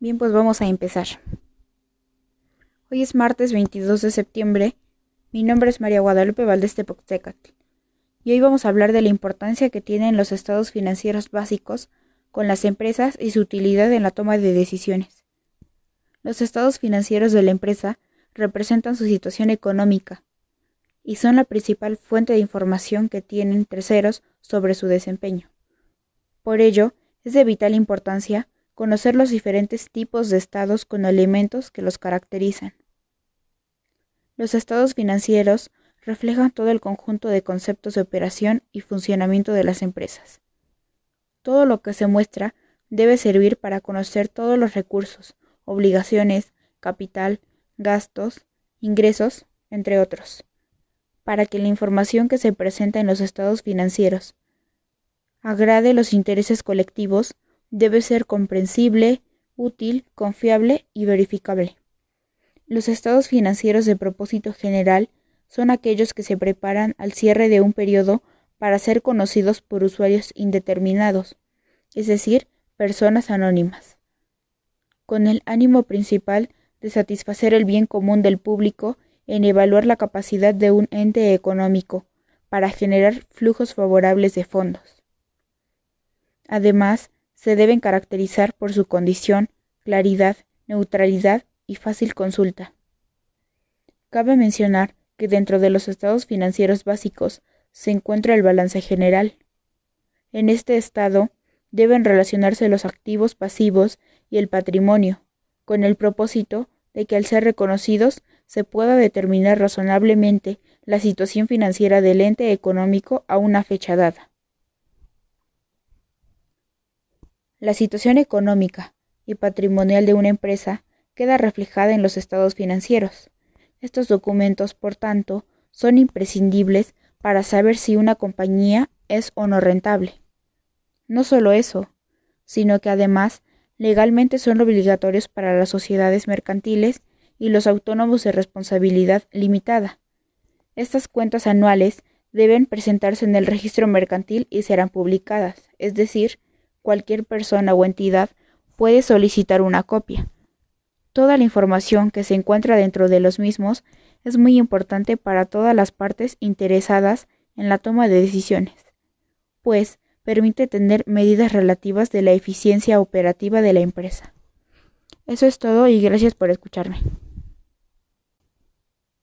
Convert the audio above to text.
Bien, pues vamos a empezar. Hoy es martes 22 de septiembre. Mi nombre es María Guadalupe Valdés Tepoxtecatl. Y hoy vamos a hablar de la importancia que tienen los estados financieros básicos con las empresas y su utilidad en la toma de decisiones. Los estados financieros de la empresa representan su situación económica y son la principal fuente de información que tienen terceros sobre su desempeño. Por ello, es de vital importancia conocer los diferentes tipos de estados con elementos que los caracterizan. Los estados financieros reflejan todo el conjunto de conceptos de operación y funcionamiento de las empresas. Todo lo que se muestra debe servir para conocer todos los recursos, obligaciones, capital, gastos, ingresos, entre otros, para que la información que se presenta en los estados financieros agrade los intereses colectivos, debe ser comprensible, útil, confiable y verificable. Los estados financieros de propósito general son aquellos que se preparan al cierre de un periodo para ser conocidos por usuarios indeterminados, es decir, personas anónimas, con el ánimo principal de satisfacer el bien común del público en evaluar la capacidad de un ente económico para generar flujos favorables de fondos. Además, se deben caracterizar por su condición, claridad, neutralidad y fácil consulta. Cabe mencionar que dentro de los estados financieros básicos se encuentra el balance general. En este estado deben relacionarse los activos pasivos y el patrimonio, con el propósito de que al ser reconocidos se pueda determinar razonablemente la situación financiera del ente económico a una fecha dada. La situación económica y patrimonial de una empresa queda reflejada en los estados financieros. Estos documentos, por tanto, son imprescindibles para saber si una compañía es o no rentable. No solo eso, sino que además legalmente son obligatorios para las sociedades mercantiles y los autónomos de responsabilidad limitada. Estas cuentas anuales deben presentarse en el registro mercantil y serán publicadas, es decir, cualquier persona o entidad puede solicitar una copia. Toda la información que se encuentra dentro de los mismos es muy importante para todas las partes interesadas en la toma de decisiones, pues permite tener medidas relativas de la eficiencia operativa de la empresa. Eso es todo y gracias por escucharme.